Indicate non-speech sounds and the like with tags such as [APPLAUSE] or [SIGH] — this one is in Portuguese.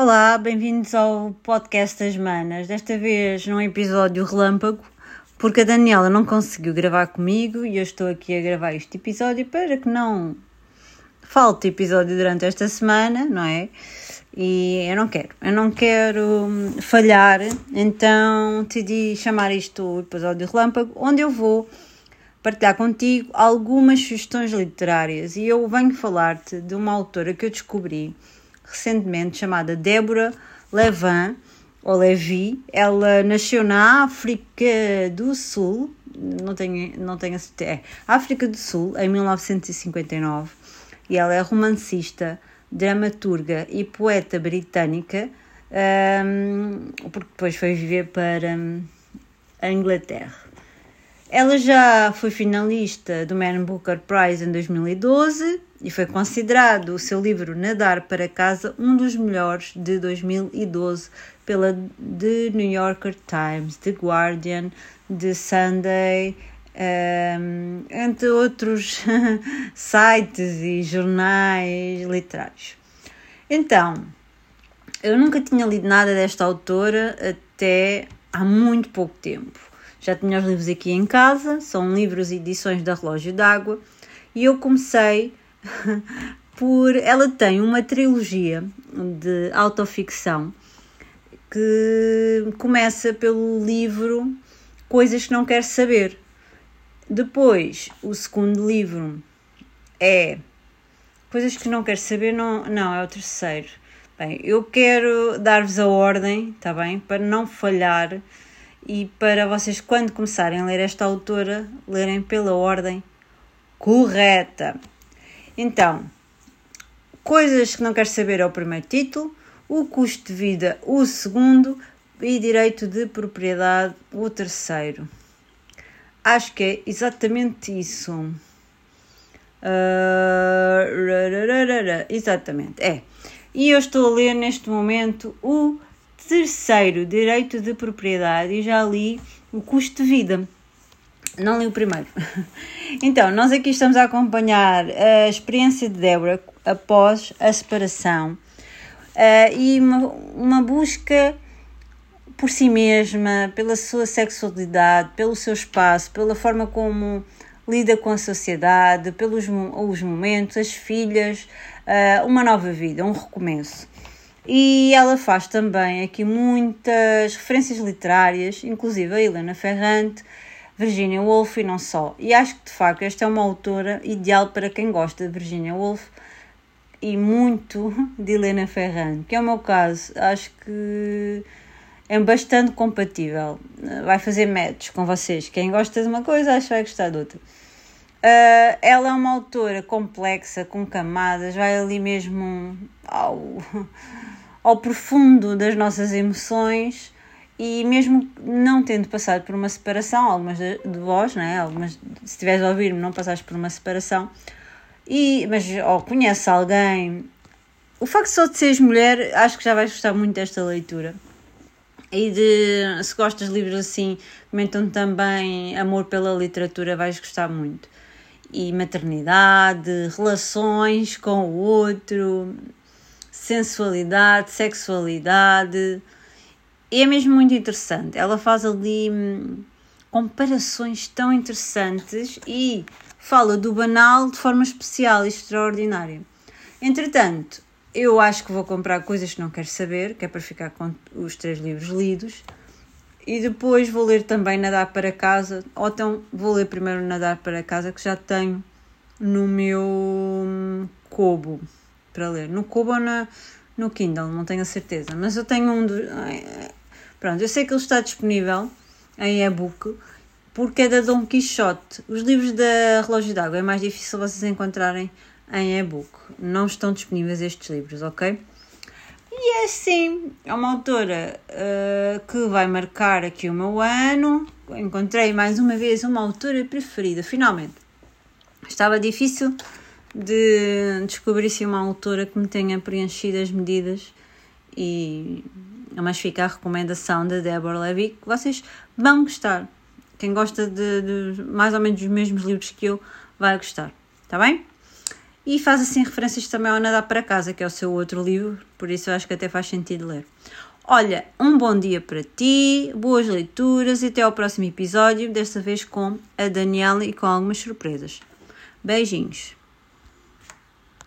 Olá, bem-vindos ao podcast das Manas. Desta vez num episódio relâmpago, porque a Daniela não conseguiu gravar comigo e eu estou aqui a gravar este episódio para que não falte episódio durante esta semana, não é? E eu não quero, eu não quero hum, falhar, então decidi chamar isto o episódio relâmpago, onde eu vou partilhar contigo algumas sugestões literárias e eu venho falar-te de uma autora que eu descobri recentemente chamada Débora Levin, ou Levi. Ela nasceu na África do Sul, não tenho, não tenho a certeza, é, África do Sul, em 1959, e ela é romancista, dramaturga e poeta britânica, um, porque depois foi viver para um, a Inglaterra. Ela já foi finalista do Man Booker Prize em 2012 e foi considerado o seu livro Nadar para Casa um dos melhores de 2012 pela The New Yorker Times, The Guardian, The Sunday, um, entre outros [LAUGHS] sites e jornais literários. Então, eu nunca tinha lido nada desta autora até há muito pouco tempo. Já tinha os livros aqui em casa, são livros e edições da Relógio d'Água, e eu comecei por. Ela tem uma trilogia de autoficção que começa pelo livro Coisas que Não Quero Saber. Depois, o segundo livro é Coisas que Não Quero Saber, não, não é o terceiro. Bem, eu quero dar-vos a ordem, tá bem? Para não falhar e para vocês, quando começarem a ler esta autora, lerem pela ordem correta. Então, coisas que não queres saber é o primeiro título, o custo de vida, o segundo, e direito de propriedade, o terceiro. Acho que é exatamente isso. Uh, exatamente, é. E eu estou a ler neste momento o terceiro direito de propriedade e já li o custo de vida. Não li o primeiro. [LAUGHS] Então, nós aqui estamos a acompanhar a experiência de Débora após a separação uh, e uma, uma busca por si mesma, pela sua sexualidade, pelo seu espaço, pela forma como lida com a sociedade, pelos os momentos, as filhas, uh, uma nova vida, um recomeço. E ela faz também aqui muitas referências literárias, inclusive a Helena Ferrante, Virginia Woolf e não só. E acho que de facto esta é uma autora ideal para quem gosta de Virginia Woolf e muito de Helena Ferrante, que é o meu caso. Acho que é bastante compatível. Vai fazer match com vocês. Quem gosta de uma coisa, acho que vai gostar de outra. Uh, ela é uma autora complexa, com camadas, vai ali mesmo ao, ao profundo das nossas emoções e mesmo não tendo passado por uma separação, algumas de, de vós, né? algumas, se estiveres a ouvir-me, não passaste por uma separação, e, mas ou conhece alguém, o facto só de seres mulher, acho que já vais gostar muito desta leitura. E de, se gostas de livros assim, comentam também amor pela literatura, vais gostar muito. E maternidade, relações com o outro, sensualidade, sexualidade. É mesmo muito interessante. Ela faz ali hum, comparações tão interessantes e fala do banal de forma especial e extraordinária. Entretanto, eu acho que vou comprar coisas que não quero saber, que é para ficar com os três livros lidos. E depois vou ler também Nadar para Casa, ou então vou ler primeiro Nadar para Casa, que já tenho no meu hum, Kobo para ler. No Kobo ou na, no Kindle, não tenho a certeza. Mas eu tenho um dos. Pronto, eu sei que ele está disponível em e-book porque é da Dom Quixote. Os livros da Relógio d'Água é mais difícil vocês encontrarem em e-book. Não estão disponíveis estes livros, ok? E é assim, é uma autora uh, que vai marcar aqui o meu ano. Encontrei mais uma vez uma autora preferida, finalmente. Estava difícil de descobrir se uma autora que me tenha preenchido as medidas e mas fica a recomendação da Deborah Levy que vocês vão gostar. Quem gosta de, de, mais ou menos dos mesmos livros que eu vai gostar, tá bem? e faz assim referências também ao Nadar para Casa, que é o seu outro livro, por isso eu acho que até faz sentido ler. Olha, um bom dia para ti, boas leituras e até ao próximo episódio, desta vez com a Daniela e com algumas surpresas. Beijinhos!